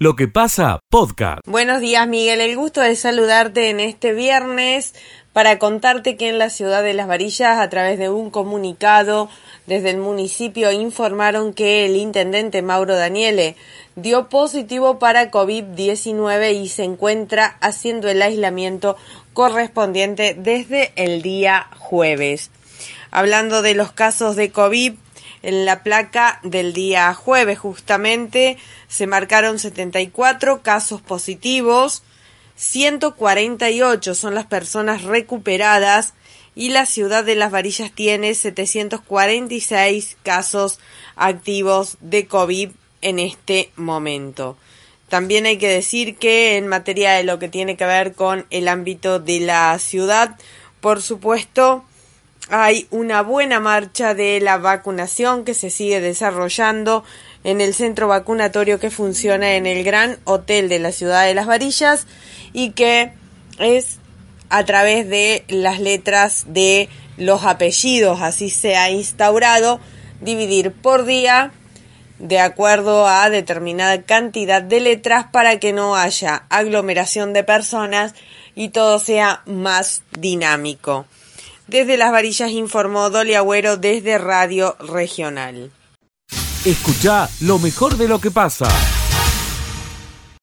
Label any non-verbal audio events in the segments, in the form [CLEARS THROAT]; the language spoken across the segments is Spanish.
Lo que pasa, podcast. Buenos días, Miguel. El gusto de saludarte en este viernes para contarte que en la ciudad de Las Varillas, a través de un comunicado desde el municipio, informaron que el intendente Mauro Daniele dio positivo para COVID-19 y se encuentra haciendo el aislamiento correspondiente desde el día jueves. Hablando de los casos de COVID, en la placa del día jueves justamente se marcaron 74 casos positivos, 148 son las personas recuperadas y la ciudad de Las Varillas tiene 746 casos activos de COVID en este momento. También hay que decir que en materia de lo que tiene que ver con el ámbito de la ciudad, por supuesto, hay una buena marcha de la vacunación que se sigue desarrollando en el centro vacunatorio que funciona en el Gran Hotel de la Ciudad de las Varillas y que es a través de las letras de los apellidos, así se ha instaurado, dividir por día de acuerdo a determinada cantidad de letras para que no haya aglomeración de personas y todo sea más dinámico. Desde Las Varillas informó Dolly Agüero desde Radio Regional. Escucha lo mejor de lo que pasa.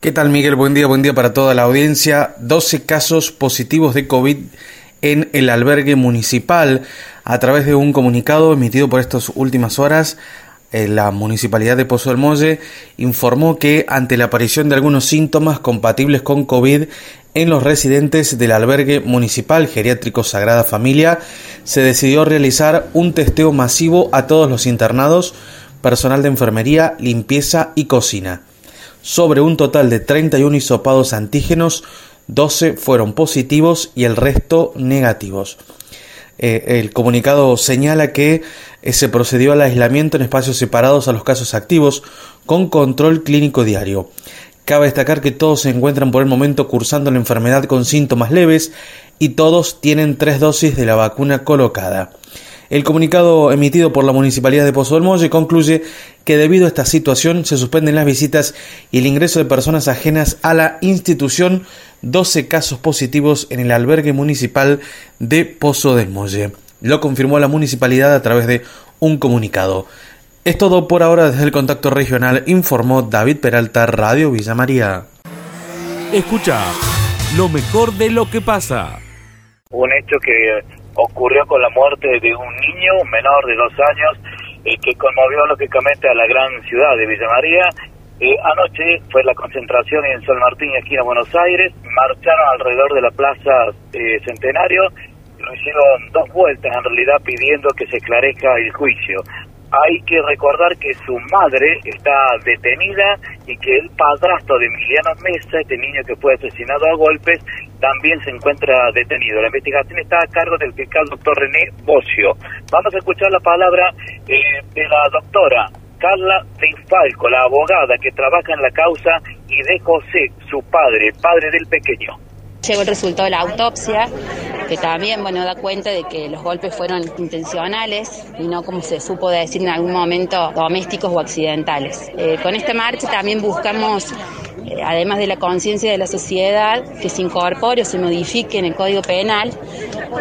¿Qué tal Miguel? Buen día, buen día para toda la audiencia. 12 casos positivos de COVID en el albergue municipal. A través de un comunicado emitido por estas últimas horas, eh, la Municipalidad de Pozo del Molle informó que ante la aparición de algunos síntomas compatibles con COVID en los residentes del albergue municipal geriátrico Sagrada Familia, se decidió realizar un testeo masivo a todos los internados, personal de enfermería, limpieza y cocina. Sobre un total de 31 hisopados antígenos, 12 fueron positivos y el resto negativos. Eh, el comunicado señala que eh, se procedió al aislamiento en espacios separados a los casos activos con control clínico diario. Cabe destacar que todos se encuentran por el momento cursando la enfermedad con síntomas leves y todos tienen tres dosis de la vacuna colocada. El comunicado emitido por la Municipalidad de Pozo del Molle concluye que debido a esta situación se suspenden las visitas y el ingreso de personas ajenas a la institución, 12 casos positivos en el albergue municipal de Pozo del Molle. Lo confirmó la municipalidad a través de un comunicado. Es todo por ahora desde el contacto regional, informó David Peralta, Radio Villa María. Escucha lo mejor de lo que pasa. Un hecho que ocurrió con la muerte de un niño, menor de dos años, eh, que conmovió lógicamente a la gran ciudad de Villa María. Eh, anoche fue la concentración en San Martín, esquina Buenos Aires, marcharon alrededor de la Plaza eh, Centenario, lo hicieron dos vueltas en realidad pidiendo que se esclarezca el juicio hay que recordar que su madre está detenida y que el padrastro de Emiliano Mesa, este niño que fue asesinado a golpes, también se encuentra detenido. La investigación está a cargo del fiscal doctor René Bocio. Vamos a escuchar la palabra eh, de la doctora Carla Falco, la abogada que trabaja en la causa, y de José, su padre, padre del pequeño. Llegó el resultado de la autopsia, que también bueno, da cuenta de que los golpes fueron intencionales y no, como se supo decir en algún momento, domésticos o accidentales. Eh, con esta marcha también buscamos eh, además de la conciencia de la sociedad, que se incorpore o se modifique en el Código Penal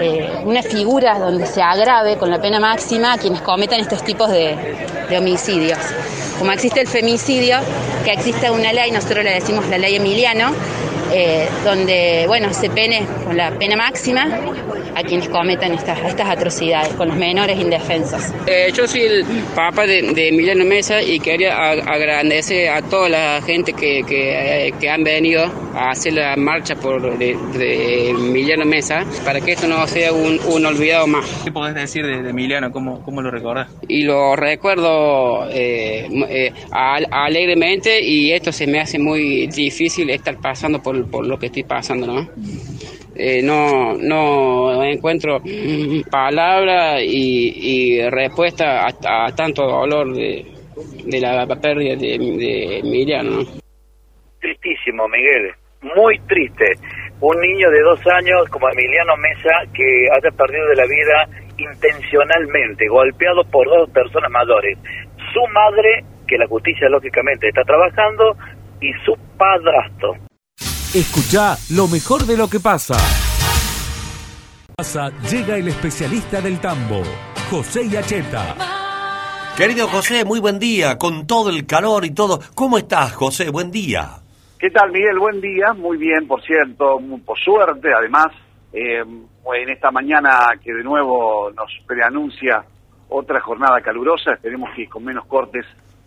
eh, una figura donde se agrave con la pena máxima a quienes cometan estos tipos de, de homicidios. Como existe el femicidio, que existe una ley, nosotros le decimos la ley Emiliano, eh, donde bueno se pene con la pena máxima a quienes cometan estas, estas atrocidades, con los menores indefensos. Eh, yo soy el papá de, Emiliano Mesa y quería agradecer a toda la gente que, que, que, han venido a hacer la marcha por de, Emiliano Mesa para que esto no sea un, un olvidado más. ¿Qué podés decir de, Emiliano? ¿Cómo, ¿Cómo, lo recordás? Y lo recuerdo eh, eh, alegremente y esto se me hace muy difícil estar pasando por, por lo que estoy pasando, ¿no? Eh, no, no encuentro palabra y, respuesta a, tanto dolor de, la pérdida de, de Emiliano. Tristísimo, Miguel, muy triste. Un niño de dos años como Emiliano Mesa que haya perdido de la vida intencionalmente, golpeado por dos personas mayores. Su madre, que la justicia lógicamente está trabajando, y su padrastro. Escucha lo mejor de lo que pasa. Pasa, llega el especialista del tambo, José Yacheta. Querido José, muy buen día, con todo el calor y todo. ¿Cómo estás, José? Buen día. ¿Qué tal, Miguel? Buen día. Muy bien, por cierto, por suerte, además, eh, en esta mañana que de nuevo nos preanuncia otra jornada calurosa, esperemos que con menos cortes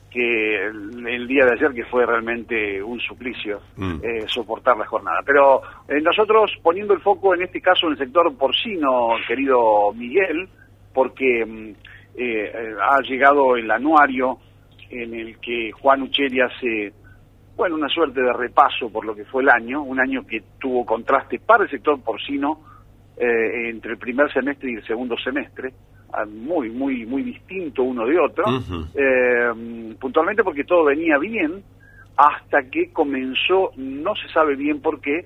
que el, día de ayer, que fue realmente un suplicio Mm. eh, soportar la jornada. Pero eh, nosotros poniendo el foco en este caso en el sector porcino, querido Miguel, porque mm, eh, ha llegado el anuario en el que Juan Ucheri hace, bueno, una suerte de repaso por lo que fue el año, un año que tuvo contraste para el sector porcino eh, entre el primer semestre y el segundo semestre, ah, muy, muy, muy distinto uno de otro, eh, puntualmente porque todo venía bien, hasta que comenzó, no se sabe bien por qué,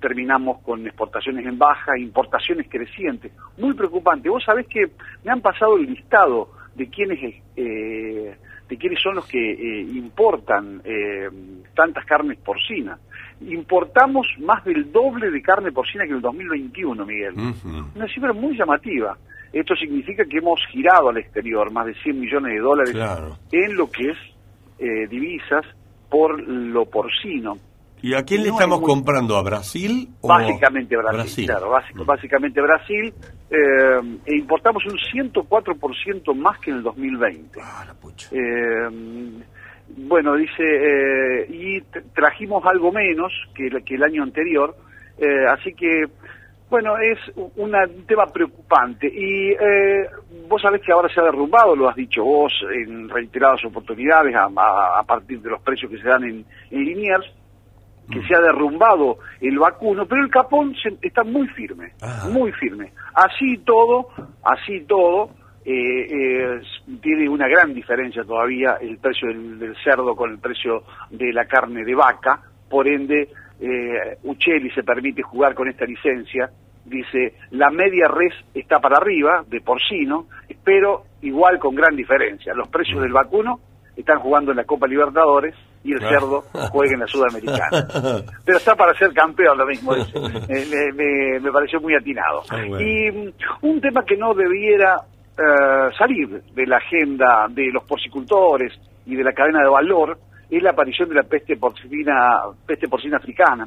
terminamos con exportaciones en baja, importaciones crecientes. Muy preocupante. Vos sabés que me han pasado el listado de quiénes, eh, de quiénes son los que eh, importan eh, tantas carnes porcinas. Importamos más del doble de carne porcina que en el 2021, Miguel. Ujú. Una cifra muy llamativa. Esto significa que hemos girado al exterior más de 100 millones de dólares Claro. en lo que es eh, divisas por lo porcino. ¿Y a quién le No estamos muy- comprando? ¿A Brasil? O... Básicamente Brasil, claro, básico- Mm. básicamente Brasil. eh, e importamos un 104% más que en el 2020. Ah, la pucha. Eh, bueno, dice, eh, y trajimos algo menos que el, que el año anterior, eh, así que, bueno, es una- un tema preocupante. Y eh, vos sabés que ahora se ha derrumbado, lo has dicho vos en reiteradas oportunidades, a, a- a partir de los precios que se dan en, en Liniers, que se ha derrumbado el vacuno, pero el capón se- está muy firme, muy firme. Así todo, así todo, eh, eh, tiene una gran diferencia todavía el precio del, del cerdo con el precio de la carne de vaca, por ende, eh, Ucheli se permite jugar con esta licencia, dice, la media res está para arriba, de porcino, pero igual con gran diferencia. Los precios del vacuno están jugando en la Copa Libertadores y el cerdo juega en la Sudamericana. [LAUGHS] Pero está para ser campeón lo mismo. dice. Me, me- me pareció muy atinado. Ah, bueno. Y mm, un tema que no debiera eh, salir de la agenda de los porcicultores y de la cadena de valor es la aparición de la peste porcina, peste porcina africana.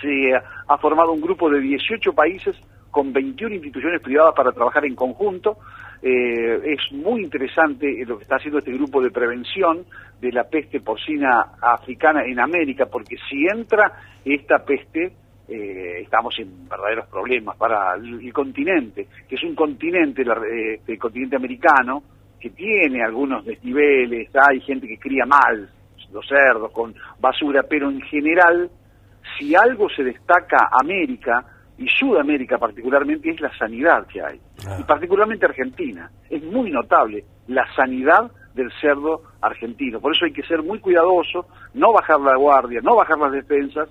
Se ha formado un grupo de 18 países con 21 instituciones privadas para trabajar en conjunto. Eh, es muy interesante lo que está haciendo este grupo de prevención de la peste porcina africana en América, porque si entra esta peste, eh, estamos en verdaderos problemas para el, el continente, que es un continente, la- eh, el continente americano, que tiene algunos desniveles, hay gente que cría mal los cerdos con basura, pero en general, si algo se destaca América y Sudamérica particularmente es la sanidad que hay, Ah. y particularmente Argentina. Es muy notable la sanidad del cerdo argentino. Por eso hay que ser muy cuidadoso, no bajar la guardia, no bajar las defensas,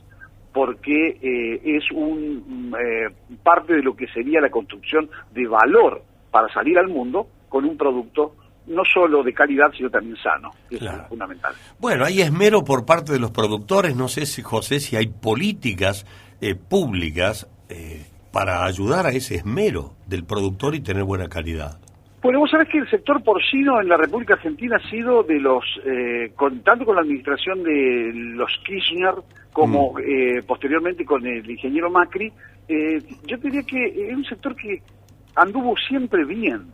porque eh, es un mm, eh, parte de lo que sería la construcción de valor para salir al mundo con un producto no solo de calidad, sino también sano, que Claro. es fundamental. Bueno, hay esmero por parte de los productores. No sé, si José, si hay políticas eh, públicas eh, para ayudar a ese esmero del productor y tener buena calidad. Bueno, vos sabés que el sector porcino en la República Argentina ha sido de los, eh, con, tanto con la administración de los Kirchner como eh, posteriormente con el ingeniero Macri, eh, yo diría que es un sector que anduvo siempre bien,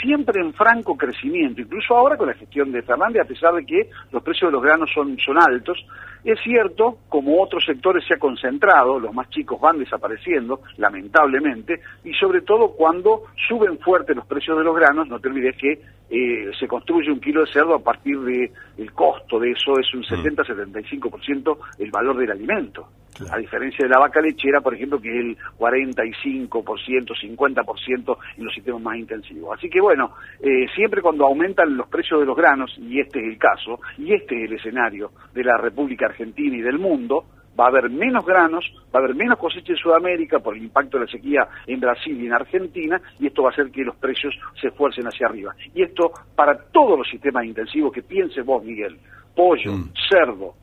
siempre en franco crecimiento, incluso ahora con la gestión de Fernández, a pesar de que los precios de los granos son, son altos, es cierto, como otros sectores se ha concentrado, los más chicos van desapareciendo, lamentablemente, y sobre todo cuando suben fuerte los precios de los granos, no te olvides que eh, se construye un kilo de cerdo a partir de el costo de eso es un 70-75% el valor del alimento. Claro. A diferencia de la vaca lechera, por ejemplo, que es el 45%, 50% en los sistemas más intensivos. Así que bueno, eh, siempre cuando aumentan los precios de los granos, y este es el caso, y este es el escenario de la República Argentina y del mundo, va a haber menos granos, va a haber menos cosecha en Sudamérica por el impacto de la sequía en Brasil y en Argentina, y esto va a hacer que los precios se esfuercen hacia arriba. Y esto para todos los sistemas intensivos que piense vos, Miguel, pollo, Mm. cerdo,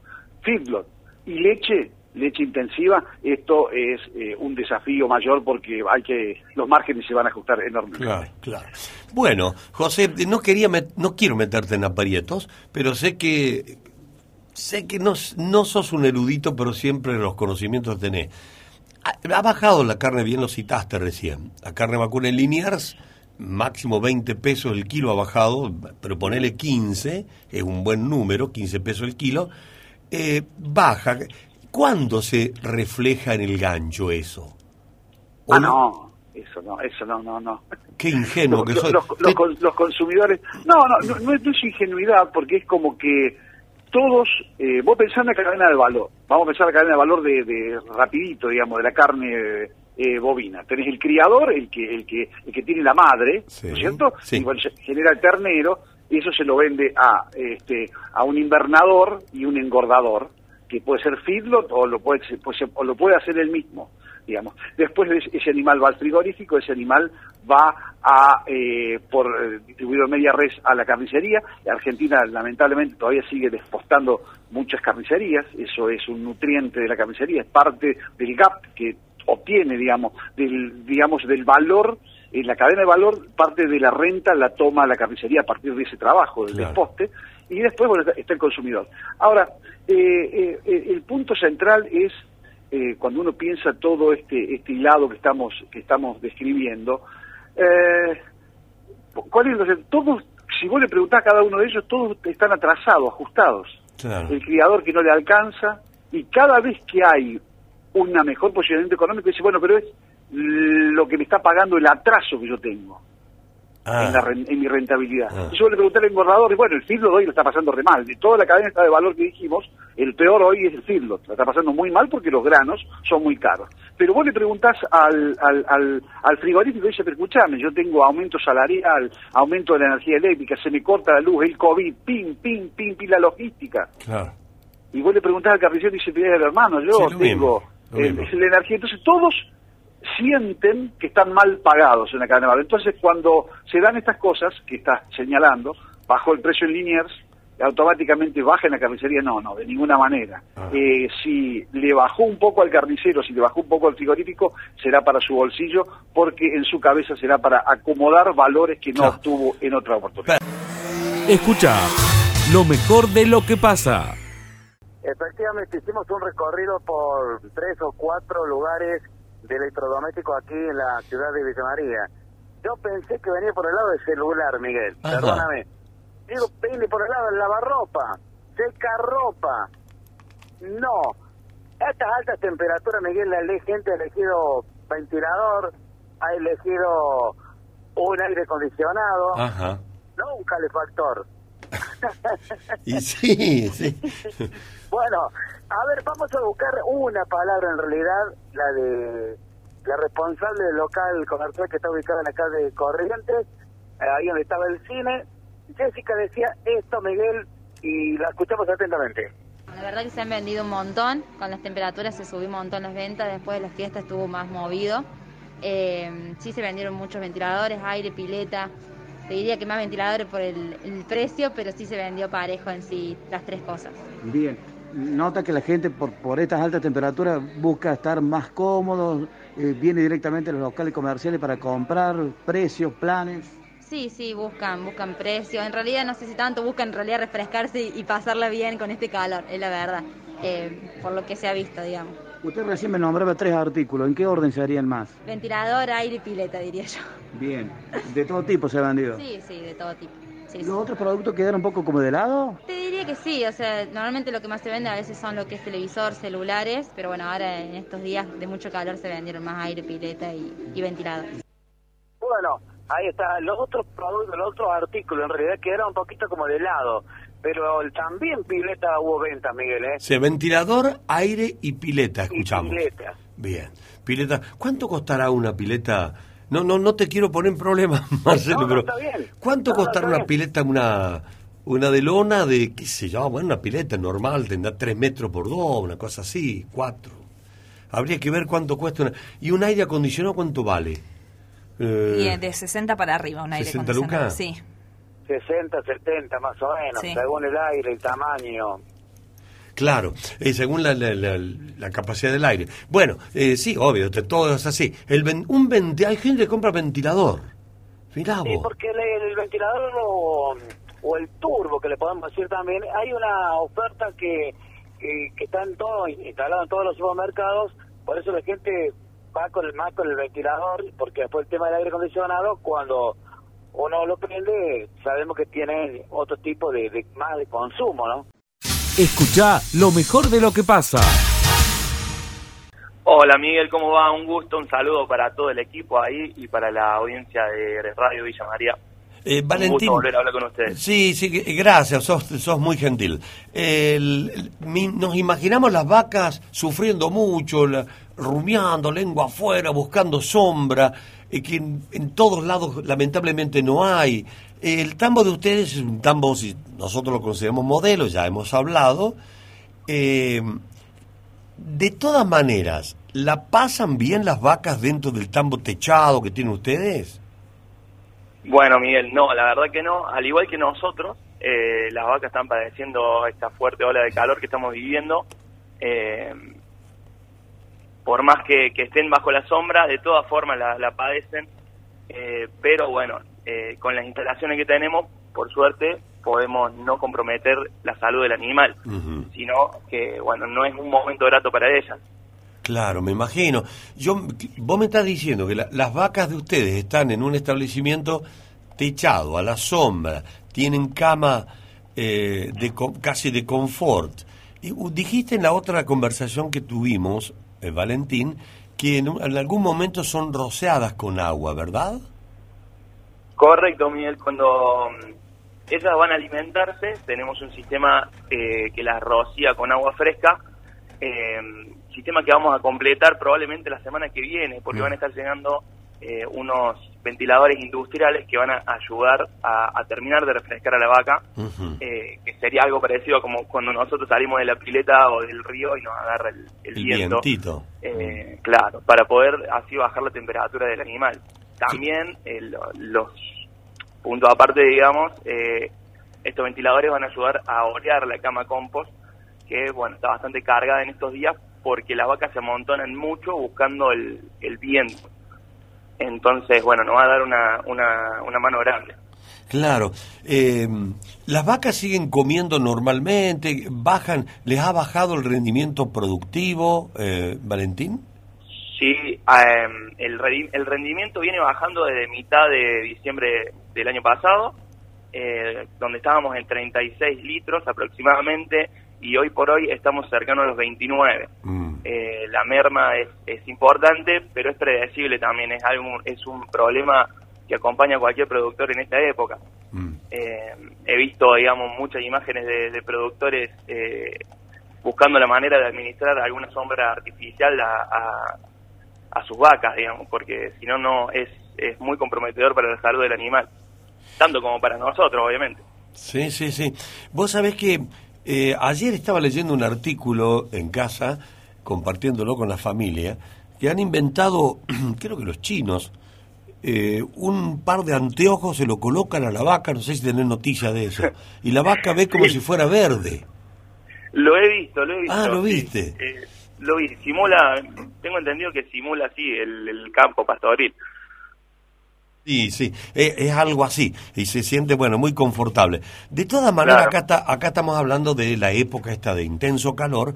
feedlot. Y leche, leche intensiva, esto es eh, un desafío mayor porque hay que los márgenes se van a ajustar enormemente. Claro, claro. Bueno, José, no quería met- no quiero meterte en aprietos, pero sé que sé que no, no sos un erudito, pero siempre los conocimientos tenés. Ha, bajado la carne, bien lo citaste recién. La carne vacuna en Liniers, máximo 20 pesos el kilo ha bajado, pero ponele 15, es un buen número, 15 pesos el kilo. Eh, baja. ¿Cuándo se refleja en el gancho eso? ¿O Ah, no, eso no, eso no, no, no. Qué ingenuo los, que soy. los- los los consumidores. No, no, no, no es, no es ingenuidad, porque es como que todos. Eh, vos pensás en la cadena de valor. Vamos a pensar en la cadena de valor de, de rapidito, digamos, de la carne eh, bovina. Tenés el criador, el que, el que, el que tiene la madre, Sí, ¿no es cierto? sí. Y bueno, se- genera el ternero, y eso se lo vende a, este, a un invernador y un engordador, que puede ser feedlot o lo puede, puede ser- o lo puede hacer él mismo digamos. Después de ese- animal va al frigorífico, ese animal va a eh, por eh, distribuido media res a la carnicería. Argentina lamentablemente todavía sigue despostando muchas carnicerías, eso es un nutriente de la carnicería, es parte del gap que obtiene, digamos, del digamos del valor en la cadena de valor parte de la renta la toma la carnicería a partir de ese trabajo del Claro. desposte y después bueno, está, el consumidor. Ahora, eh, eh, eh, el punto central es eh, cuando uno piensa todo este este hilado que estamos que estamos describiendo, eh, ¿cuál es todos si vos le preguntás a cada uno de ellos todos están atrasados, ajustados. Claro. El criador que no le alcanza y cada vez que hay una mejor posicionamiento económico dice bueno pero es lo que me está pagando el atraso que yo tengo Ah, en, la ren- en mi rentabilidad. Ah. Y Yo le pregunté al engordador, y bueno, el feedlot hoy lo está pasando re mal. De toda la cadena de valor que dijimos, el peor hoy es el feedlot. La está pasando muy mal porque los granos son muy caros. Pero vos le preguntás al, al, al, al frigorífico y dice, pero escuchame, yo tengo aumento salarial, aumento de la energía eléctrica, se me corta la luz, el COVID, pim, pim, pim, pim, la logística. claro. Y vos le preguntás al carnicero y dice, pero hermano, yo Sí, lo tengo lo el- la energía. Entonces todos sienten que están mal pagados en la cadena de valor. Entonces cuando se dan estas cosas que estás señalando, bajó el precio en Liniers, automáticamente baja en la carnicería, no, no, de ninguna manera. Ah. Eh, si le bajó un poco al carnicero, si le bajó un poco al frigorífico, será para su bolsillo, porque en su cabeza será para acomodar valores que no Claro. obtuvo en otra oportunidad. Escucha lo mejor de lo que pasa. Efectivamente, hicimos un recorrido por tres o cuatro lugares de electrodomésticos aquí en la ciudad de Villa María. Yo pensé que venía por el lado del celular, Miguel. Ajá. Perdóname. Digo, viene por el lado del lavarropa, secarropa. No. A estas altas temperaturas, Miguel, la gente ha elegido ventilador, ha elegido un aire acondicionado, Ajá. no un calefactor. [LAUGHS] Y sí, sí. Bueno, a ver, vamos a buscar una palabra en realidad, la de la responsable del local comercial que está ubicado en la calle Corrientes, eh, ahí donde estaba el cine. Jessica decía esto, Miguel, y la escuchamos atentamente. La verdad que se han vendido un montón, con las temperaturas se subió un montón las ventas, después de las fiestas estuvo más movido. Eh, sí se vendieron muchos ventiladores, aire, pileta. Te diría que más ventiladores por el, el precio, pero sí se vendió parejo en sí las tres cosas. Bien, nota que la gente por, por estas altas temperaturas busca estar más cómodo, eh, viene directamente a los locales comerciales para comprar precios, planes. Sí, sí, buscan, buscan precios. En realidad no sé si tanto buscan en realidad refrescarse y, y pasarla bien con este calor, es la verdad, eh, por lo que se ha visto, digamos. Usted recién me nombraba tres artículos, ¿en qué orden se harían más? Ventilador, aire y pileta, diría yo. Bien, de todo tipo se ha vendido. Sí, sí, de todo tipo. Sí, sí. ¿Los otros productos quedaron un poco como de lado? Te diría que sí, o sea, normalmente lo que más se vende a veces son lo que es televisor, celulares, pero bueno, ahora en estos días de mucho calor se vendieron más aire, pileta y, y ventilador. Bueno, ahí está. Los otros productos, los otros artículos, en realidad quedaron un poquito como de lado. Pero también pileta hubo ventas, Miguel, ¿eh? Sí, ventilador, aire y pileta, Y escuchamos. pileta. Bien. Pileta. ¿Cuánto costará una pileta? No, no, no te quiero poner en problemas, [LAUGHS] Marcelo, No, no, pero está bien. ¿cuánto No, costará una bien. pileta, una, una de lona de, qué sé yo, bueno, una pileta normal, tendrá tres metros por dos, una cosa así, cuatro. Habría que ver cuánto cuesta una... ¿Y un aire acondicionado cuánto vale? Eh, Y eh, de 60 para arriba, un aire 60 acondicionado. lucas. Sí. 60, 70 más o menos, Sí. según el aire, el tamaño. Claro, eh, según la, la- la- la capacidad del aire. Bueno, eh, sí, obvio, todo es así. El ven- un venti- hay gente que compra ventilador. Mirá Sí, vos. porque el, el ventilador o, o el turbo, que le podemos decir también, hay una oferta que, que, que está en todo, instalado en todos los supermercados, por eso la gente va con el más con el ventilador, porque después el tema del aire acondicionado, cuando uno lo prende, sabemos que tiene otro tipo de, de más de consumo, ¿no? Escucha lo mejor de lo que pasa. Hola Miguel, ¿cómo va? Un gusto, un saludo para todo el equipo ahí y para la audiencia de Radio Villa María. Eh, Un Valentín. gusto volver a hablar con ustedes. Sí, sí, gracias, sos, sos muy gentil. El- el- mi- nos imaginamos las vacas sufriendo mucho, la- rumiando, lengua afuera, buscando sombra, que en, en todos lados lamentablemente no hay. El tambo de ustedes es un tambo, si nosotros lo consideramos modelo, ya hemos hablado. Eh, de todas maneras, ¿la pasan bien las vacas dentro del tambo techado que tienen ustedes? Bueno Miguel, no, la verdad que no. Al igual que nosotros, eh, las vacas están padeciendo esta fuerte ola de calor que estamos viviendo. Eh, por más que, que estén bajo la sombra, de todas formas la, la padecen. Eh, pero bueno, eh, con las instalaciones que tenemos, por suerte, podemos no comprometer la salud del animal, sino que, bueno, no es un momento grato para ellas. Claro, me imagino. Yo, vos me estás diciendo que la- las vacas de ustedes están en un establecimiento techado, a la sombra, tienen cama eh, de casi de confort. Y dijiste en la otra conversación que tuvimos, eh, Valentín, que en, algún momento son rociadas con agua, ¿verdad? Correcto, Miguel. Cuando mm, ellas van a alimentarse, tenemos un sistema eh, que las rocía con agua fresca, eh, sistema que vamos a completar probablemente la semana que viene, porque van a estar llegando eh, unos ventiladores industriales que van a ayudar a, a terminar de refrescar a la vaca, eh, que sería algo parecido a como cuando nosotros salimos de la pileta o del río y nos agarra el, el El viento. vientito. Eh, claro, para poder así bajar la temperatura del animal. También eh, lo- los puntos aparte, digamos, eh, estos ventiladores van a ayudar a orear la cama compost, que bueno, está bastante cargada en estos días porque las vacas se amontonan mucho buscando el, el viento. Entonces, bueno, nos va a dar una, una, una mano grande. Claro. Eh, las vacas siguen comiendo normalmente, bajan, ¿les ha bajado el rendimiento productivo, eh, Valentín? Sí, eh, el, el rendimiento viene bajando desde mitad de diciembre del año pasado, eh, donde estábamos en 36 litros aproximadamente, y hoy por hoy estamos cercanos a los 29. Eh, la merma es, es importante, pero es predecible también, es, algo, es un problema que acompaña a cualquier productor en esta época. Eh, he visto, digamos, muchas imágenes de, de productores eh, buscando la manera de administrar alguna sombra artificial a, a, a sus vacas, digamos, porque si no, no es, es muy comprometedor para la salud del animal, tanto como para nosotros, obviamente. Sí, sí, sí. Vos sabés que eh, ayer estaba leyendo un artículo en casa, compartiéndolo con la familia, que han inventado, [CLEARS THROAT] creo que los chinos, eh, un par de anteojos, se lo colocan a la vaca, no sé si tenés noticia de eso, y la vaca ve como si fuera verde. Lo he visto, lo he visto. Ah, ¿lo sí. viste? Eh, lo vi, simula, tengo entendido que simula así el, el campo pastoril. Sí, sí, eh, es algo así y se siente, bueno, muy confortable. De todas maneras, Claro. acá, está- acá estamos hablando de la época esta de intenso calor.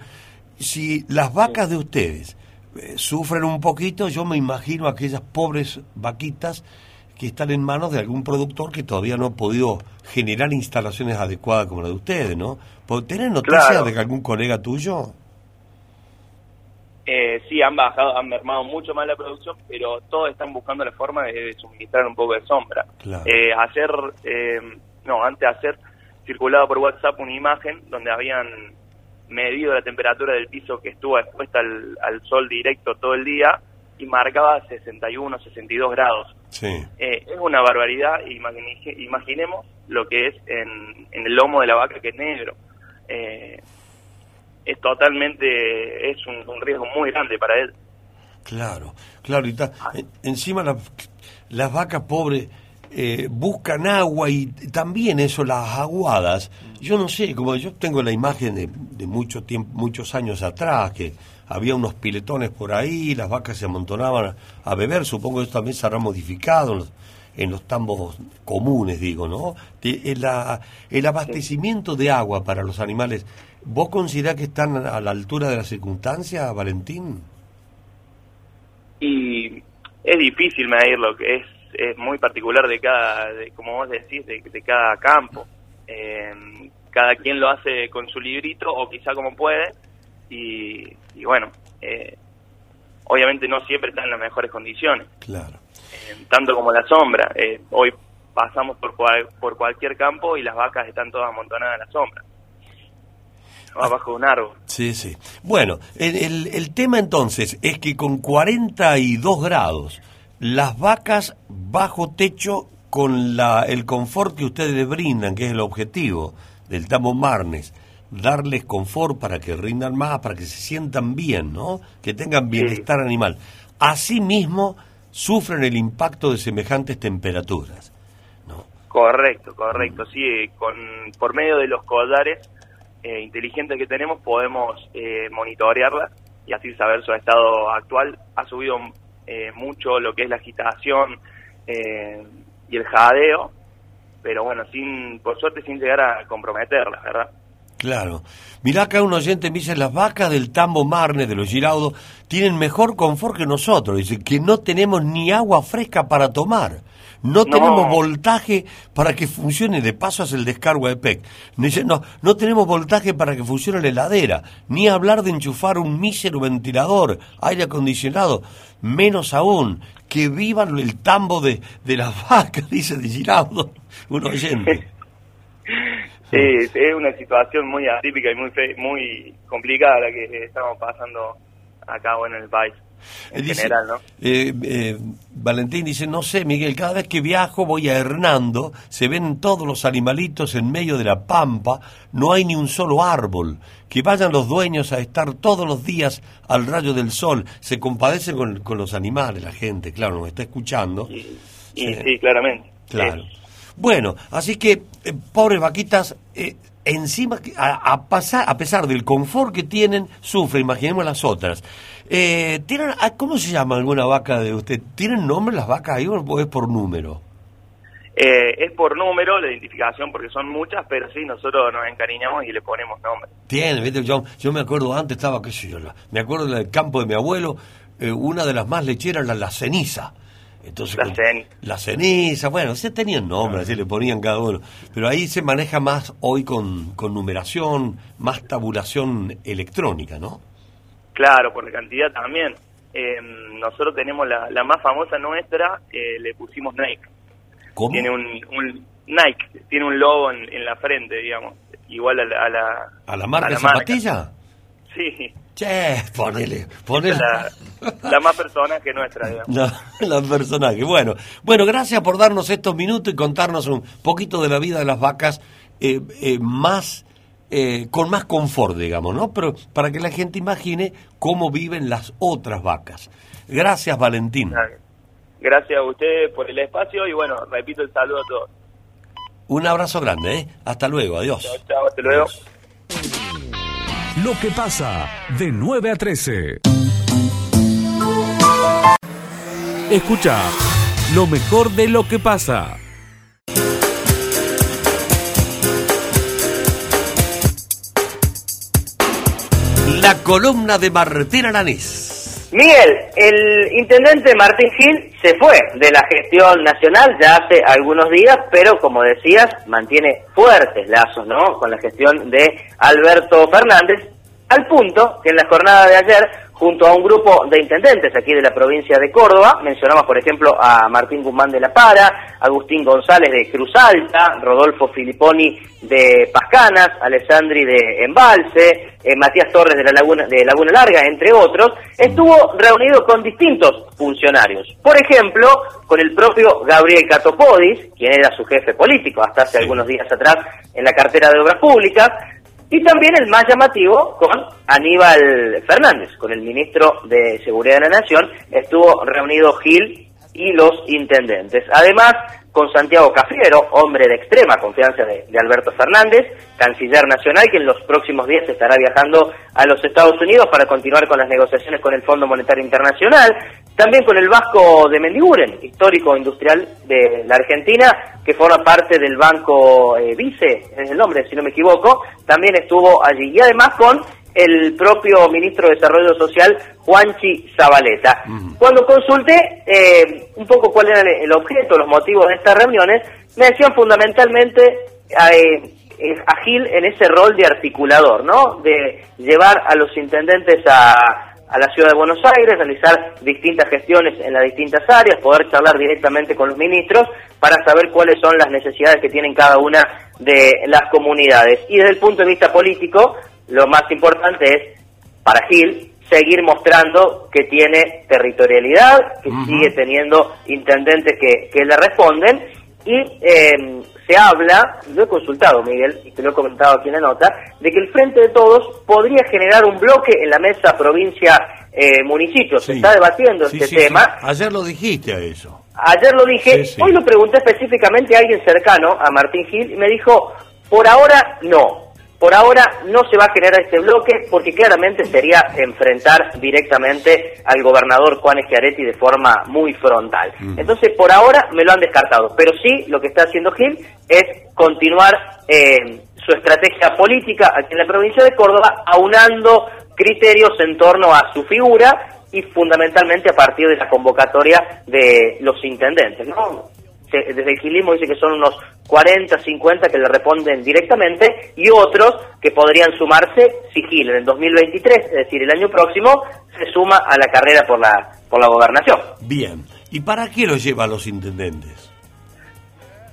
Si las vacas de ustedes eh, sufren un poquito, yo me imagino aquellas pobres vaquitas que están en manos de algún productor que todavía no ha podido generar instalaciones adecuadas como la de ustedes, ¿no? ¿Po- ¿Tenés noticias Claro. de que algún colega tuyo? Eh, sí, han bajado, han mermado mucho más la producción, pero todos están buscando la forma de, de suministrar un poco de sombra. Claro. Eh, ayer, eh, no, antes de ayer, circulaba por WhatsApp una imagen donde habían medido la temperatura del piso que estuvo expuesta al, al sol directo todo el día y marcaba 61, 62 grados. Sí. Eh, es una barbaridad, imagine- imaginemos lo que es en, en el lomo de la vaca que es negro. Eh, es totalmente, es un, riesgo muy grande para él. Claro, claro. Y encima la- las vacas pobres eh, buscan agua y también eso, las aguadas. Yo no sé, como yo tengo la imagen de, de mucho tiempo, muchos años atrás, que había unos piletones por ahí, las vacas se amontonaban a beber, supongo que esto también se habrá modificado en los, tambos comunes, digo, ¿no? El, la- el abastecimiento de agua para los animales, ¿vos considerás que están a la altura de las circunstancias, Valentín? y es difícil medirlo, que es, es muy particular de cada, de, como vos decís, de, de cada campo. Eh, cada quien lo hace con su librito o quizá como puede y, y bueno, eh, obviamente no siempre está en las mejores condiciones, Claro. eh, tanto como la sombra. Eh, hoy pasamos por, cual- por cualquier campo y las vacas están todas amontonadas en la sombra, abajo de un árbol. Sí, sí. Bueno, el, el- el tema entonces es que con 42 grados, las vacas bajo techo con la, el confort que ustedes les brindan, que es el objetivo del Tamo Marnes, darles confort para que rindan más, para que se sientan bien, ¿no? Que tengan bienestar animal. Asimismo, sufren el impacto de semejantes temperaturas. Correcto, correcto. Sí, con, por medio de los collares eh, inteligentes que tenemos podemos eh, monitorearla y así saber su estado actual. Ha subido eh, mucho lo que es la agitación eh, y el jadeo, pero bueno, sin por suerte sin llegar a comprometerla, ¿verdad? Claro. Mirá acá un oyente me dice, las vacas del Tambo Marne, de los Giraudos, tienen mejor confort que nosotros. Dice que no tenemos ni agua fresca para tomar. No, No. tenemos voltaje para que funcione, de paso hace el descargo de PEC. No, no tenemos voltaje para que funcione la heladera, ni hablar de enchufar un mísero ventilador, aire acondicionado, menos aún, que vivan el tambo de, de las [LAUGHS] vacas, dice de Giraudo, un oyente. [LAUGHS] Sí, es una situación muy atípica y muy fe- muy complicada la que estamos pasando acá bueno, en el país. En Dice, general, ¿no? eh, eh, Valentín dice, no sé, Miguel, cada vez que viajo voy a Hernando, se ven todos los animalitos en medio de la pampa, no hay ni un solo árbol. Que vayan los dueños a estar todos los días al rayo del sol. Se compadece con, con los animales, la gente, claro, nos está escuchando. Y sí, claramente. Claro. Bueno, así que, eh, pobres vaquitas, eh, encima, que- a, a pasar, a pesar del confort que tienen, sufren, imaginemos las otras. Eh, ¿tienen, ah, ¿Cómo se llama alguna vaca de usted? ¿Tienen nombre las vacas ahí o es por número? Eh, es por número la identificación porque son muchas, pero sí, nosotros nos encariñamos y le ponemos nombre. Tiene, ¿viste? Yo, yo me acuerdo antes, estaba, qué sé yo, la- me acuerdo del campo de mi abuelo, eh, una de las más lecheras era la ceniza. Entonces, La con- ceniza. la ceniza, bueno, se tenían nombres, así le ponían cada uno. Pero ahí se maneja más hoy con, con numeración, más tabulación electrónica, ¿no? Claro, por la cantidad también. Eh, nosotros tenemos la, la más famosa nuestra, eh, le pusimos Nike. ¿Cómo? Tiene un, un Nike, tiene un logo en, en la frente, digamos, igual a la... A la, ¿A la marca a la marca. Sí, Che, ponele, ponele. la, la más personaje nuestra, digamos. La, [LAUGHS] la personaje. Bueno, bueno, gracias por darnos estos minutos y contarnos un poquito de la vida de las vacas eh, eh, más eh, con más confort, digamos, ¿no? Pero para que la gente imagine cómo viven las otras vacas. Gracias, Valentín. Gracias a ustedes por el espacio y bueno, repito el saludo a todos. Un abrazo grande, ¿eh? Hasta luego, adiós. Chao, chao, hasta luego. Lo que pasa de 9 a 13. Escucha lo mejor de lo que pasa. La columna de Martín Aranés. Miguel, el intendente Martín Gil se fue de la gestión nacional ya hace algunos días, pero como decías, mantiene fuertes lazos ¿no? con la gestión de Alberto Fernández, al punto que en la jornada de ayer, junto a un grupo de intendentes aquí de la provincia de Córdoba, mencionamos por ejemplo a Martín Guzmán de la Para, Agustín González de Cruz Alta, Rodolfo Filiponi de Pascanas, Alessandri de Embalse, eh, Matías Torres de la Laguna, de Laguna Larga, entre otros, estuvo reunido con distintos funcionarios. Por ejemplo, con el propio Gabriel Catopodis, quien era su jefe político hasta hace algunos días atrás en la cartera de Obras Públicas, y también el más llamativo con Aníbal Fernández, con el ministro de Seguridad de la Nación, estuvo reunido Gil y los intendentes. Además, con Santiago Cafiero, hombre de extrema confianza de, de, Alberto Fernández, canciller nacional, que en los próximos días estará viajando a los Estados Unidos para continuar con las negociaciones con el Fondo Monetario Internacional, también con el Vasco de Mendiguren, histórico industrial de la Argentina, que forma parte del Banco eh, Vice, es el nombre, si no me equivoco, también estuvo allí. Y además con el propio ministro de Desarrollo Social, Juanchi Zabaleta. Cuando consulté eh, un poco cuál era el objeto, los motivos de estas reuniones, me decían fundamentalmente eh, a Gil en ese rol de articulador, ¿no? De llevar a los intendentes a, a la ciudad de Buenos Aires, realizar distintas gestiones en las distintas áreas, poder charlar directamente con los ministros para saber cuáles son las necesidades que tienen cada una de las comunidades. Y desde el punto de vista político, lo más importante es, para Gil, seguir mostrando que tiene territorialidad, que sigue teniendo intendentes que, que le responden y eh, se habla, lo he consultado Miguel, y te lo he comentado aquí en la nota, de que el Frente de Todos podría generar un bloque en la mesa provincia-municipio. se está debatiendo Sí, este sí, tema. Ayer lo dijiste a eso. Ayer lo dije, hoy lo pregunté específicamente a alguien cercano, a Martín Gil, y me dijo, por ahora no. Por ahora no se va a generar este bloque porque claramente sería enfrentar directamente al gobernador Juan Schiaretti de forma muy frontal. Entonces, por ahora me lo han descartado. Pero sí, lo que está haciendo Gil es continuar eh, su estrategia política aquí en la provincia de Córdoba, aunando criterios en torno a su figura y fundamentalmente a partir de la convocatoria de los intendentes, ¿no? Desde el gilismo dice que son unos 40, 50 que le responden directamente y otros que podrían sumarse si Gil en el 2023, es decir, el año próximo, se suma a la carrera por la, por la gobernación. Bien. ¿Y para qué lo lleva a los intendentes?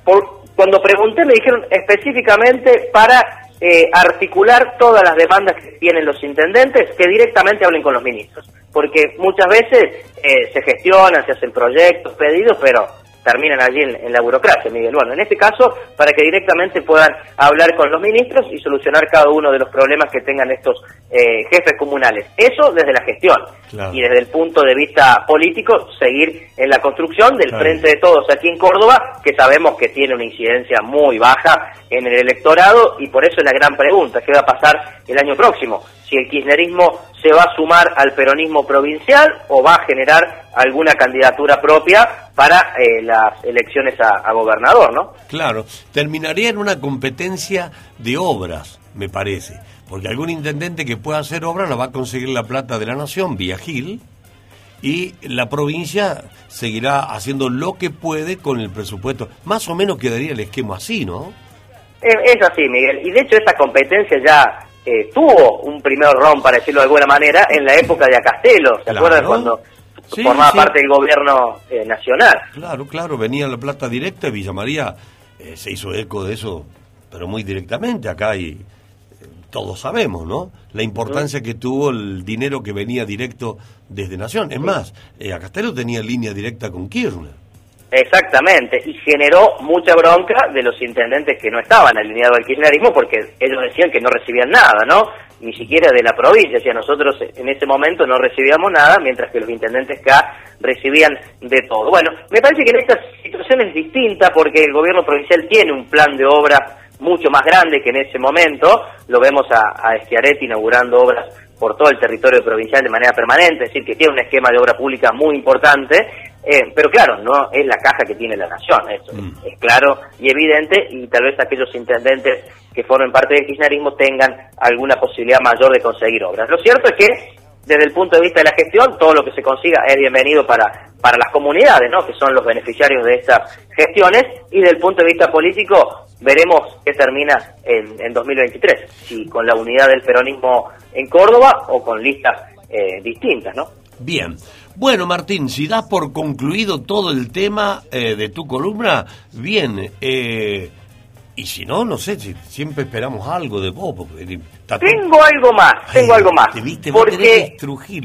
Por- cuando pregunté me dijeron específicamente para eh, articular todas las demandas que tienen los intendentes, que directamente hablen con los ministros. Porque muchas veces eh, se gestionan, se hacen proyectos, pedidos, pero terminan allí en, en la burocracia, Miguel. Bueno, en este caso, para que directamente puedan hablar con los ministros y solucionar cada uno de los problemas que tengan estos eh, jefes comunales. Eso desde la gestión. Claro. Y desde el punto de vista político, seguir en la construcción del Claro. Frente de Todos aquí en Córdoba, que sabemos que tiene una incidencia muy baja en el electorado, y por eso es la gran pregunta, ¿qué va a pasar el año próximo? Si el kirchnerismo se va a sumar al peronismo provincial o va a generar alguna candidatura propia para eh, las elecciones a, a gobernador, ¿no? Claro, terminaría en una competencia de obras, me parece. Porque algún intendente que pueda hacer obras la va a conseguir la plata de la nación vía Gil y la provincia seguirá haciendo lo que puede con el presupuesto. Más o menos quedaría el esquema así, ¿no? Es así, Miguel. Y de hecho esa competencia ya eh, tuvo un primer round, para decirlo de alguna manera, en la época de Acastelo. ¿Se Claro. acuerdan cuando Sí, formaba sí. parte del gobierno eh, nacional? Claro, claro, venía la plata directa y Villa María eh, se hizo eco de eso, pero muy directamente acá y eh, todos sabemos, ¿no? La importancia que tuvo el dinero que venía directo desde Nación. Es más, eh, Acastelo tenía línea directa con Kirchner. Exactamente, y generó mucha bronca de los intendentes que no estaban alineados al kirchnerismo porque ellos decían que no recibían nada, ¿no? Ni siquiera de la provincia, decía nosotros en ese momento no recibíamos nada, mientras que los intendentes acá recibían de todo. Bueno, me parece que en esta situación es distinta porque el gobierno provincial tiene un plan de obra mucho más grande que en ese momento, lo vemos a, a inaugurando obras por todo el territorio provincial de manera permanente, es decir, que tiene un esquema de obra pública muy importante, eh, pero claro, no es la caja que tiene la nación, eso es, es claro y evidente, y tal vez aquellos intendentes que formen parte del kirchnerismo tengan alguna posibilidad mayor de conseguir obras. Lo cierto es que desde el punto de vista de la gestión, todo lo que se consiga es bienvenido para, para las comunidades, ¿no? que son los beneficiarios de estas gestiones, y desde el punto de vista político, veremos qué termina en, en 2023, si con la unidad del peronismo en Córdoba o con listas eh, distintas, ¿no? Bien. Bueno, Martín, si das por concluido todo el tema eh, de tu columna, bien. eh, y si no, no sé, si siempre esperamos algo de vos. Porque, todo- Tengo algo más, tengo Ay, algo más. Te viste, que Porque,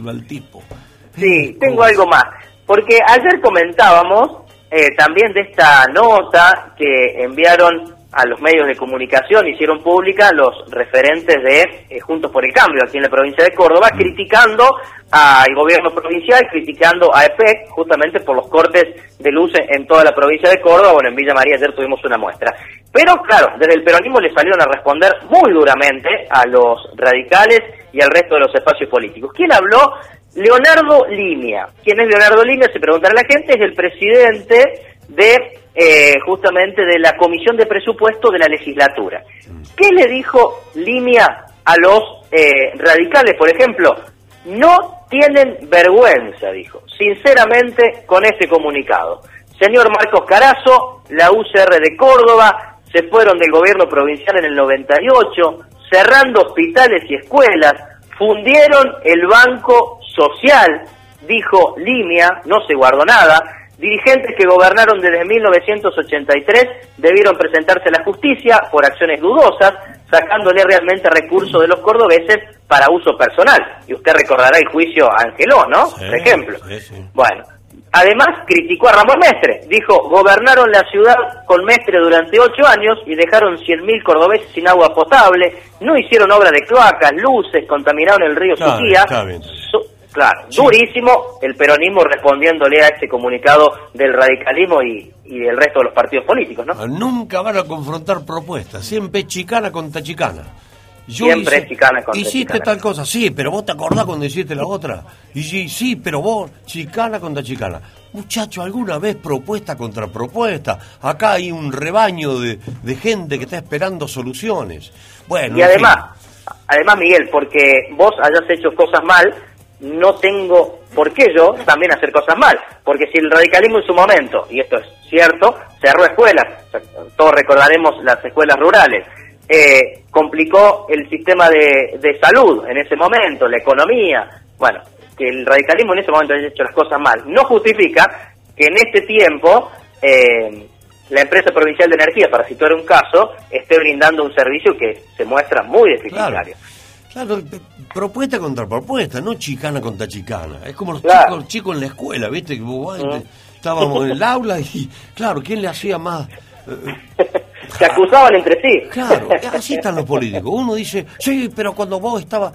al tipo. sí, tengo algo más. Porque ayer comentábamos eh, también de esta nota que enviaron a los medios de comunicación hicieron pública los referentes de eh, Juntos por el Cambio aquí en la provincia de Córdoba, criticando al gobierno provincial, criticando a EPEC justamente por los cortes de luz en toda la provincia de Córdoba. Bueno, en Villa María ayer tuvimos una muestra. Pero claro, desde el peronismo le salieron a responder muy duramente a los radicales y al resto de los espacios políticos. ¿Quién habló? Leonardo Limia. ¿Quién es Leonardo Limia? Se preguntará la gente, es el presidente de eh, justamente de la Comisión de Presupuesto de la legislatura. ¿Qué le dijo Limia a los eh, radicales, por ejemplo? No tienen vergüenza, dijo, sinceramente, con este comunicado. Señor Marcos Carazo, la UCR de Córdoba, se fueron del gobierno provincial en el 98, cerrando hospitales y escuelas, fundieron el Banco Social, dijo Limia, no se guardó nada, Dirigentes que gobernaron desde 1983 debieron presentarse a la justicia por acciones dudosas, sacándole realmente recursos de los cordobeses para uso personal. Y usted recordará el juicio a Angeló, ¿no? por ejemplo. Bueno, además criticó a Ramón Mestre. Dijo, gobernaron la ciudad con Mestre durante ocho años y dejaron 100.000 cordobeses sin agua potable, no hicieron obra de cloacas, luces, contaminaron el río Suquía. Claro, durísimo el peronismo respondiéndole a este comunicado del radicalismo y, y del resto de los partidos políticos, ¿no? Nunca van a confrontar propuestas, siempre chicana contra chicana. siempre es chicana contra Hiciste tal cosa, sí, pero vos te acordás cuando hiciste la otra. Y sí, sí, pero vos, chicana contra chicana. Muchacho, ¿alguna vez propuesta contra propuesta? Acá hay un rebaño de, de gente que está esperando soluciones. Bueno, y además, además, Miguel, porque vos hayas hecho cosas mal, no tengo por qué yo también hacer cosas mal. Porque si el radicalismo en su momento, y esto es cierto, cerró escuelas, todos recordaremos las escuelas rurales, eh, complicó el sistema de, de, salud en ese momento, la economía, bueno, que el radicalismo en ese momento haya hecho las cosas mal, no justifica que en este tiempo eh, la empresa provincial de energía, para situar un caso, esté brindando un servicio que se muestra muy deficitario. Claro, propuesta contra propuesta, no chicana contra chicana. Es como los chicos, en la escuela, ¿viste? Que mm. estábamos en el [LAUGHS] aula y, claro, ¿quién le hacía más? [LAUGHS] Se acusaban entre sí. Claro, [LAUGHS] así están los políticos. Uno dice, sí, pero cuando vos estabas...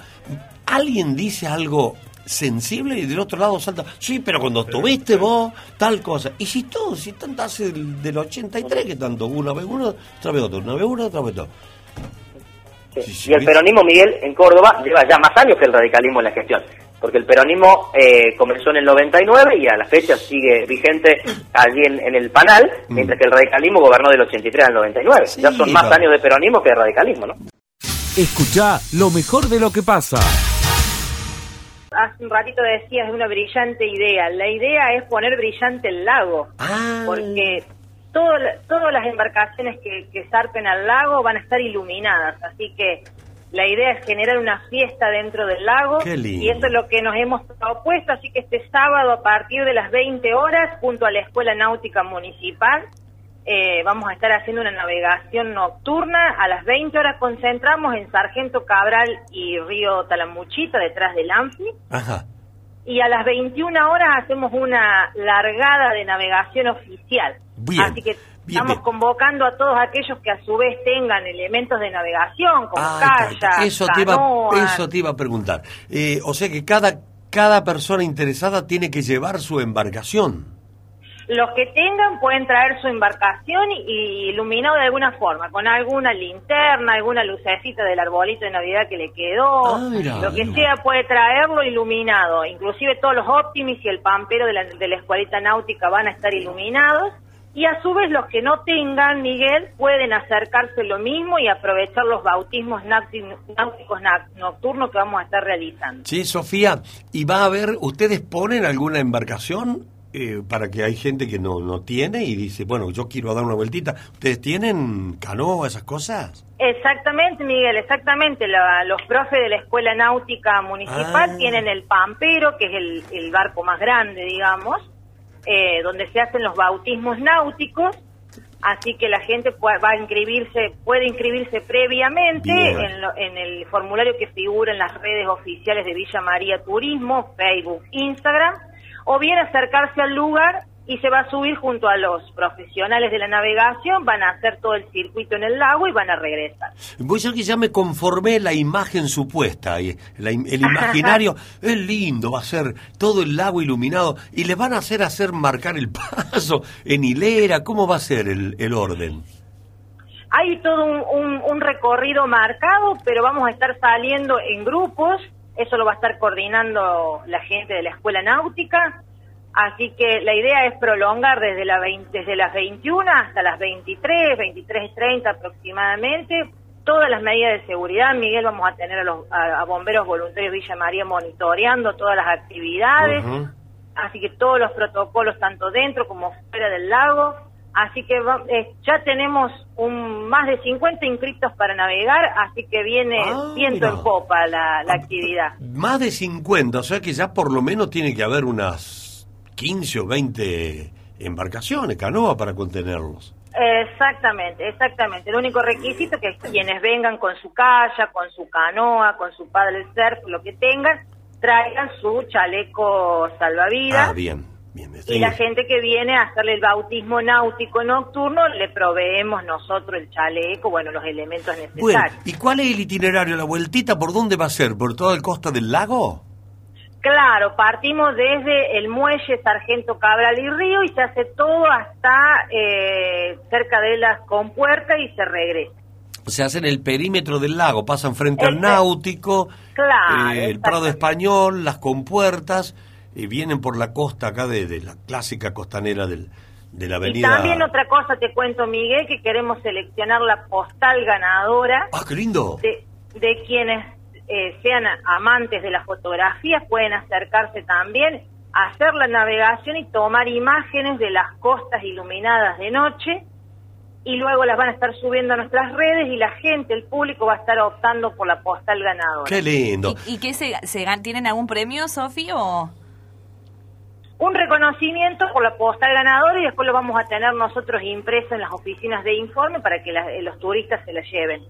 Alguien dice algo sensible y del otro lado salta, sí, pero cuando estuviste vos, tal cosa. Y si todo, si tanto hace del, del 83, que tanto, una vez uno, otra vez otro, una vez uno, otra vez otro y el peronismo, Miguel, en Córdoba, lleva ya más años que el radicalismo en la gestión. Porque el peronismo eh, comenzó en el 99 y a la fecha sigue vigente allí en, el panal, mm. mientras que el radicalismo gobernó del 83 al 99. ya son más años de peronismo que de radicalismo, ¿no? Escucha lo mejor de lo que pasa. Hace un ratito decías una brillante idea. La idea es poner brillante el lago. Ah. Porque todas las embarcaciones que, que zarpen al lago van a estar iluminadas, así que la idea es generar una fiesta dentro del lago y eso es lo que nos hemos propuesto, así que este sábado a partir de las 20 horas junto a la Escuela Náutica Municipal eh, vamos a estar haciendo una navegación nocturna, a las 20 horas concentramos en Sargento Cabral y Río Talamuchita detrás del Anfi. Y a las 21 horas hacemos una largada de navegación oficial. Así que estamos convocando a todos aquellos que a su vez tengan elementos de navegación, como ah, eso te iba, Eso te iba a preguntar. Eh, o sea que cada, cada persona interesada tiene que llevar su embarcación. Los que tengan pueden traer su embarcación y, iluminado de alguna forma, con alguna linterna, alguna lucecita del arbolito de Navidad que le quedó, ah, lo que sea puede traerlo iluminado. Inclusive todos los Optimis y el Pampero de la, de la escuelita náutica van a estar iluminados y a su vez los que no tengan, Miguel, pueden acercarse lo mismo y aprovechar los bautismos náuticos nocturnos que vamos a estar realizando. Sí, Sofía, ¿y va a haber, ustedes ponen alguna embarcación eh, para que hay gente que no, no tiene y dice, bueno, yo quiero dar una vueltita? ¿Ustedes tienen canoa, esas cosas? Exactamente, Miguel, exactamente. los profes de la Escuela Náutica Municipal ah. tienen el Pampero, que es el, el barco más grande, digamos eh, donde se hacen los bautismos náuticos, así que la gente va a inscribirse, puede inscribirse previamente en, el formulario que figura en las redes oficiales de Villa María Turismo, Facebook, Instagram, o bien acercarse al lugar y se va a subir junto a los profesionales de la navegación, van a hacer todo el circuito en el lago y van a regresar. Voy a decir que ya me conformé la imagen supuesta, im- el imaginario [LAUGHS] es lindo, va a ser todo el lago iluminado y le van a hacer hacer marcar el paso en hilera, ¿cómo va a ser el, el orden? Hay todo un, un- un recorrido marcado, pero vamos a estar saliendo en grupos, eso lo va a estar coordinando la gente de la Escuela Náutica, así que la idea es prolongar desde, la 20 desde las 21 hasta las 23, 23.30 aproximadamente, todas las medidas de seguridad. Miguel, vamos a tener a, los, a- a bomberos voluntarios Villa María monitoreando todas las actividades. así que todos los protocolos tanto dentro como fuera del lago, así que va- eh, ya tenemos un más de 50 inscritos para navegar, así que viene Ah, viento en popa la, la actividad. Más de 50, o sea que ya por lo menos tiene que haber unas 15 o 20 embarcaciones, canoas para contenerlos. Exactamente, exactamente. El único requisito que es quienes vengan con su calla, con su canoa, con su paddle surf, lo que tengan, traigan su chaleco salvavidas. Ah, bien, bien. Y la gente que viene a hacerle el bautismo náutico nocturno, le proveemos nosotros el chaleco, bueno, los elementos necesarios. Bueno, ¿y cuál es el itinerario, la vueltita? ¿Por dónde va a ser? ¿Por toda el costa del lago? Claro, partimos desde el muelle Sargento Cabral y Río y se hace todo hasta eh, cerca de las compuertas y se regresa. Se hacen el perímetro del lago, pasan frente al náutico, Claro, eh, el Prado Español, las compuertas, y vienen por la costa acá de, de la clásica costanera del, de la Y avenida... también otra cosa te cuento, Miguel, que queremos seleccionar la postal ganadora ¡Ah, qué lindo! de, de quienes eh, sean amantes de las fotografías, pueden acercarse también a hacer la navegación y tomar imágenes de las costas iluminadas de noche y luego las van a estar subiendo a nuestras redes y la gente, el público va a estar optando por la postal ganadora. ¡Qué lindo! ¿Y qué se, se tienen algún premio, Sofi? O... Un reconocimiento por la postal ganadora y después lo vamos a tener nosotros impreso en las oficinas de informe para que la- eh, los turistas se la lleven.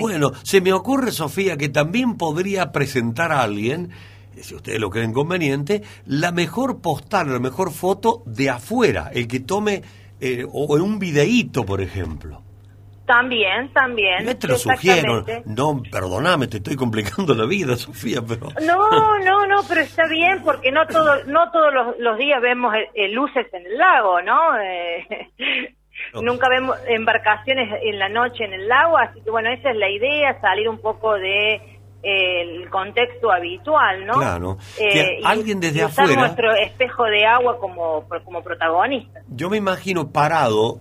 Bueno, se me ocurre, Sofía, que también podría presentar a alguien, si ustedes lo creen conveniente, la mejor postal, la mejor foto de afuera, el que tome, eh, o en un videíto, por ejemplo. También, también. Yo te lo sugiero. No, perdóname, te estoy complicando la vida, [LAUGHS] Sofía, pero... No, no, no, pero está bien porque no todo, no todos los, los días vemos eh, eh, luces en el lago, ¿no? Eh, [LAUGHS] Nunca vemos embarcaciones en la noche en el lago, así que bueno, esa es la idea, salir un poco de eh, el contexto habitual, ¿no? Claro. Eh, Que alguien desde y usar afuera- nuestro espejo de agua como, como protagonista. Yo me imagino parado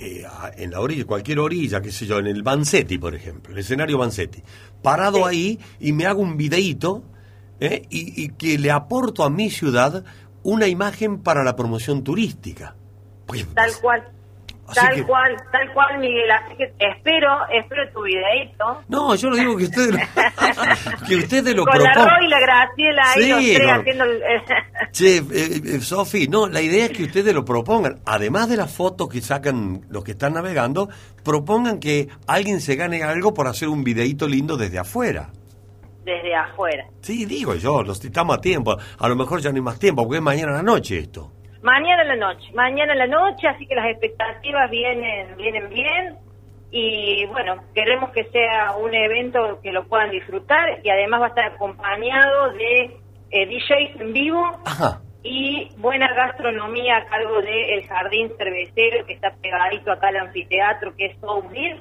eh, en la orilla, cualquier orilla, qué sé yo, en el Vanzetti, por ejemplo, el escenario Vanzetti, parado ahí y me hago un videíto eh, y, y que le aporto a mi ciudad una imagen para la promoción turística. Tal cual. Así Tal que- cual, tal cual, Miguel. Así que espero, espero tu videito. No, yo lo digo que ustedes, [LAUGHS] que ustedes lo Con la. Roy y la Graciela ahí, Sí, los tres haciendo el... [LAUGHS] Che, eh, eh, Sofi, no, la idea es que ustedes lo propongan. Además de las fotos que sacan los que están navegando, propongan que alguien se gane algo por hacer un videíto lindo desde afuera. desde afuera. Sí, digo yo, los estamos a tiempo. A lo mejor ya no hay más tiempo, porque es mañana a la noche esto. Mañana en la noche, mañana en la noche, así que las expectativas vienen, vienen bien y bueno, queremos que sea un evento que lo puedan disfrutar y además va a estar acompañado de eh, DJs en vivo y buena gastronomía a cargo del Jardín Cervecero que está pegadito acá al anfiteatro que es South Beer.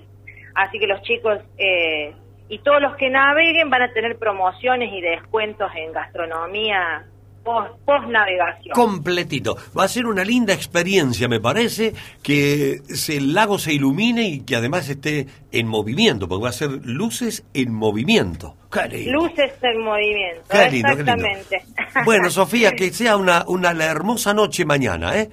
Así que los chicos eh, y todos los que naveguen van a tener promociones y descuentos en gastronomía post, post navegación. Completito. Va a ser una linda experiencia, me parece, que el lago se ilumine y que además esté en movimiento, porque va a ser luces en movimiento. Luces en movimiento, lindo. exactamente. Bueno, [LAUGHS] Sofía, que sea una, una hermosa noche mañana, ¿eh?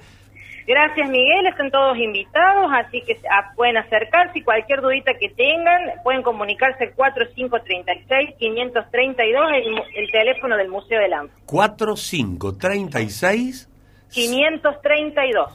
Gracias, Miguel. Están todos invitados, así que ah, pueden acercarse y cualquier dudita que tengan, pueden comunicarse al 4536-532, el, el teléfono del Museo del AMP. 4536 532.